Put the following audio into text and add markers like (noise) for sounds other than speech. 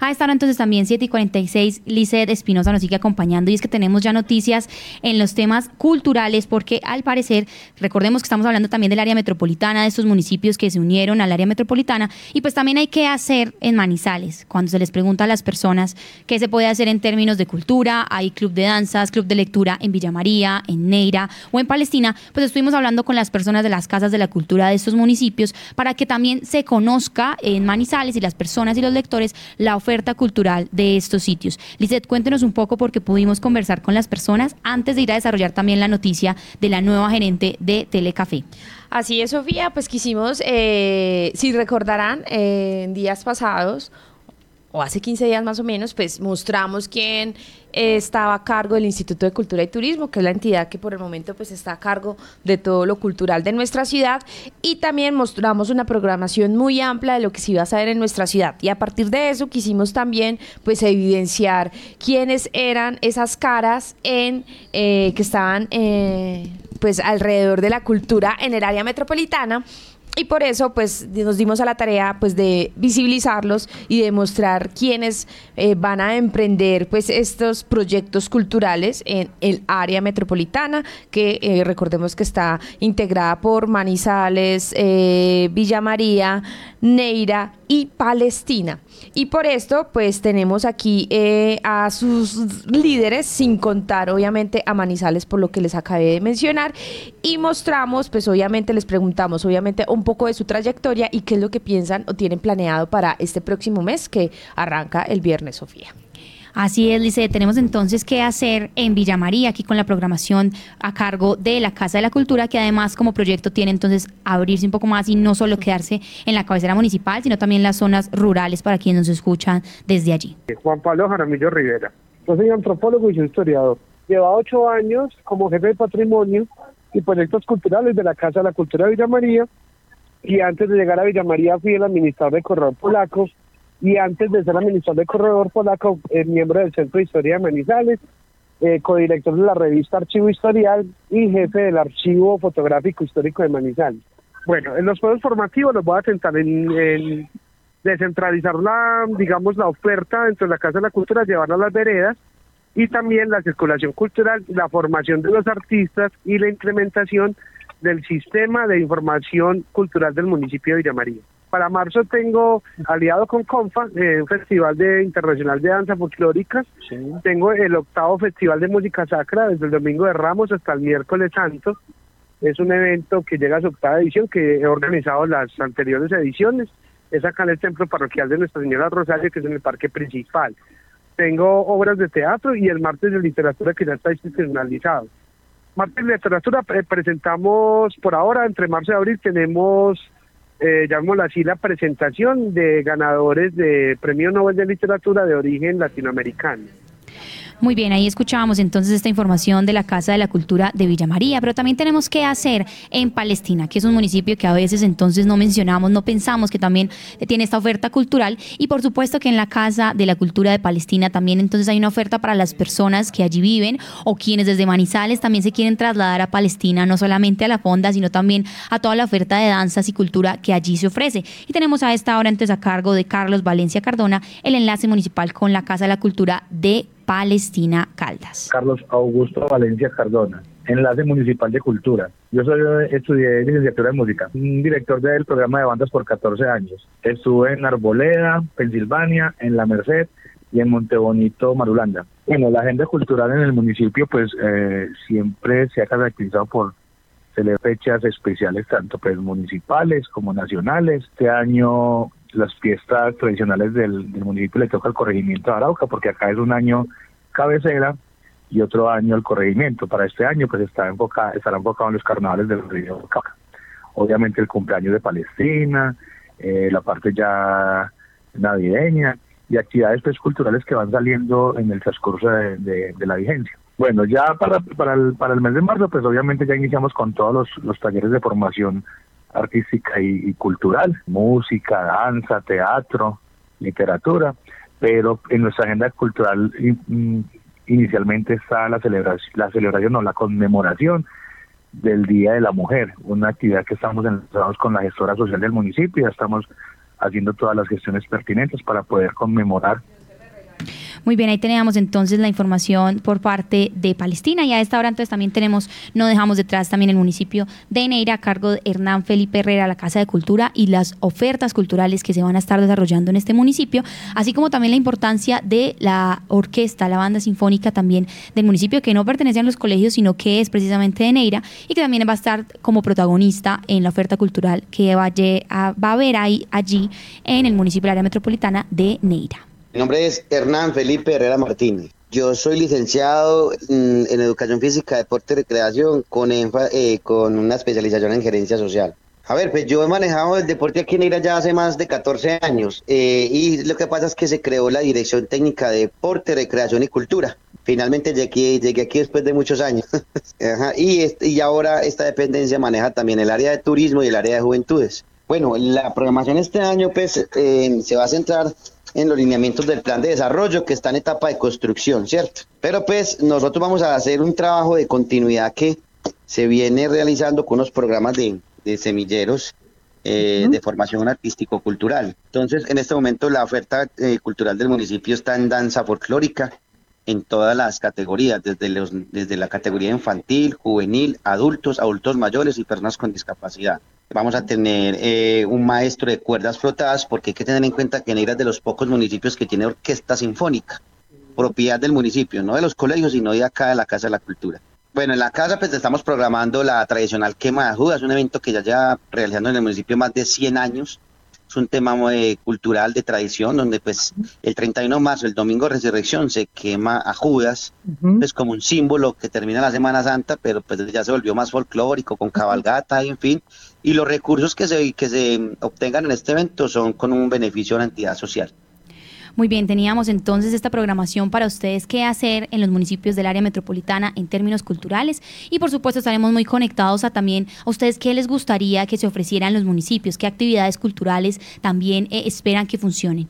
A esta hora entonces también 7 y 46, Lizeth Espinosa nos sigue acompañando. Y es que tenemos ya noticias en los temas culturales porque al parecer, recordemos que estamos hablando también del área metropolitana, de estos municipios que se unieron al área metropolitana. Y pues también hay que hacer en Manizales, cuando se les pregunta a las personas qué se puede hacer en términos de cultura, hay club de danzas, club de lectura en Villa María, en Neira o en Palestina, pues estuvimos hablando con las personas de las casas de la cultura de estos municipios para que también se conozca en Manizales y las personas y los lectores la oferta cultural de estos sitios. Lizeth, cuéntenos un poco porque pudimos conversar con las personas antes de ir a desarrollar también la noticia de la nueva gerente de Telecafé. Así es, Sofía, pues quisimos, eh, si recordarán, eh, en días pasados, o hace 15 días más o menos, pues mostramos quién estaba a cargo del Instituto de Cultura y Turismo, que es la entidad que por el momento pues está a cargo de todo lo cultural de nuestra ciudad. Y también mostramos una programación muy amplia de lo que se iba a hacer en nuestra ciudad. Y a partir de eso quisimos también pues evidenciar quiénes eran esas caras en eh, que estaban eh, pues alrededor de la cultura en el área metropolitana y por eso, pues, nos dimos a la tarea, pues, de visibilizarlos y demostrar quiénes eh, van a emprender, pues, estos proyectos culturales en el área metropolitana, que eh, recordemos que está integrada por Manizales, eh, Villa María, Neira y Palestina. Y por esto, pues tenemos aquí eh, a sus líderes, sin contar obviamente a Manizales por lo que les acabé de mencionar, y mostramos, pues obviamente les preguntamos, obviamente un poco de su trayectoria y qué es lo que piensan o tienen planeado para este próximo mes que arranca el viernes, Sofía. Así es, Lice, tenemos entonces que hacer en Villa María, aquí con la programación a cargo de la Casa de la Cultura, que además como proyecto tiene entonces abrirse un poco más y no solo quedarse en la cabecera municipal, sino también las zonas rurales para quienes nos escuchan desde allí. Juan Pablo Jaramillo Rivera. Yo soy antropólogo y historiador. Lleva ocho años como jefe de patrimonio y proyectos culturales de la Casa de la Cultura de Villa María. Y antes de llegar a Villa María fui el administrador de Corredor Polacos y antes de ser administrador de Corredor Polaco, eh, miembro del Centro de Historia de Manizales, eh, codirector de la revista Archivo Historial y jefe del Archivo Fotográfico Histórico de Manizales. Bueno, en los juegos formativos los voy a tentar en, descentralizar la, digamos, la oferta dentro de la Casa de la Cultura, llevarla a las veredas y también la circulación cultural, la formación de los artistas y la implementación del sistema de información cultural del municipio de Villamaría. Para marzo tengo aliado con CONFA, eh, un festival de internacional de danza folclórica. Tengo el octavo festival de música sacra desde el domingo de Ramos hasta el miércoles santo. Es un evento que llega a su octava edición, que he organizado las anteriores ediciones. Es acá en el templo parroquial de Nuestra Señora Rosario, que es en el parque principal. Tengo obras de teatro y el martes de literatura que ya está institucionalizado. Martes de literatura eh, presentamos por ahora, entre marzo y abril, tenemos eh, así, la presentación de ganadores de Premio Nobel de Literatura de origen latinoamericano. Muy bien, ahí escuchábamos entonces esta información de la Casa de la Cultura de Villa María, pero también tenemos que hacer en Palestina, que es un municipio que a veces entonces no mencionamos, no pensamos que también tiene esta oferta cultural y por supuesto que en la Casa de la Cultura de Palestina también entonces hay una oferta para las personas que allí viven o quienes desde Manizales también se quieren trasladar a Palestina, no solamente a la fonda, sino también a toda la oferta de danzas y cultura que allí se ofrece. Y tenemos a esta hora entonces a cargo de Carlos Valencia Cardona el enlace municipal con la Casa de la Cultura de Palestina Caldas. Carlos Augusto Valencia Cardona, enlace municipal de cultura. Yo soy estudié licenciatura en música, director del programa de bandas por 14 años. Estuve en Arboleda, Pensilvania, en La Merced y en Montebonito, Marulanda. Bueno, la agenda cultural en el municipio pues eh, siempre se ha caracterizado por celebrar fechas especiales tanto pues municipales como nacionales. Este año las fiestas tradicionales del, municipio le toca el corregimiento de Arauca, porque acá es un año cabecera y otro año el corregimiento. Para este año pues está enfocado, estará enfocado en los carnavales del río Cauca. Obviamente el cumpleaños de Palestina, eh, la parte ya navideña y actividades pues, culturales que van saliendo en el transcurso de, la vigencia. Bueno, ya para, para, el, mes de marzo, pues obviamente ya iniciamos con todos los talleres de formación artística y, cultural, música, danza, teatro, literatura, pero en nuestra agenda cultural mm, inicialmente está la celebración, la celebración o la conmemoración del Día de la Mujer, una actividad que estamos en, con la gestora social del municipio, ya estamos haciendo todas las gestiones pertinentes para poder conmemorar muy bien, ahí teníamos entonces la información por parte de Palestina y a esta hora entonces también tenemos, no dejamos detrás también el municipio de Neira a cargo de Hernán Felipe Herrera, la Casa de Cultura y las ofertas culturales que se van a estar desarrollando en este municipio, así como también la importancia de la orquesta, la banda sinfónica también del municipio que no pertenece a los colegios, sino que es precisamente de Neira y que también va a estar como protagonista en la oferta cultural que va a, haber ahí, allí en el municipio de la área metropolitana de Neira. Mi nombre es Hernán Felipe Herrera Martínez. Yo soy licenciado en, Educación Física, Deporte y Recreación con, eh, con una especialización en Gerencia Social. A ver, pues yo he manejado el deporte aquí en Neira ya hace más de 14 años eh, y lo que pasa es que se creó la Dirección Técnica de Deporte, Recreación y Cultura. Finalmente llegué, llegué aquí después de muchos años. (laughs) y, y ahora esta dependencia maneja también el área de turismo y el área de juventudes. Bueno, la programación este año pues eh, se va a centrar en los lineamientos del plan de desarrollo que está en etapa de construcción, ¿cierto? Pero pues nosotros vamos a hacer un trabajo de continuidad que se viene realizando con unos programas de, semilleros eh, de formación artístico-cultural. Entonces, en este momento la oferta eh, cultural del municipio está en danza folclórica en todas las categorías, desde, los, desde la categoría infantil, juvenil, adultos, adultos mayores y personas con discapacidad. Vamos a tener eh, un maestro de cuerdas flotadas porque hay que tener en cuenta que Neira es de los pocos municipios que tiene orquesta sinfónica, propiedad del municipio, no de los colegios, sino de acá de la Casa de la Cultura. Bueno, en la casa pues estamos programando la tradicional quema de Judas, un evento que ya lleva realizando en el municipio más de 100 años, es un tema muy cultural de tradición, donde pues el 31 de marzo, el domingo de resurrección, se quema a Judas, es como un símbolo que termina la Semana Santa, pero pues ya se volvió más folclórico, con cabalgata, y en fin, y los recursos que se, que se obtengan en este evento son con un beneficio a la entidad social. Muy bien, teníamos entonces esta programación para ustedes qué hacer en los municipios del área metropolitana en términos culturales y por supuesto estaremos muy conectados a también a ustedes qué les gustaría que se ofrecieran los municipios, qué actividades culturales también eh, esperan que funcionen.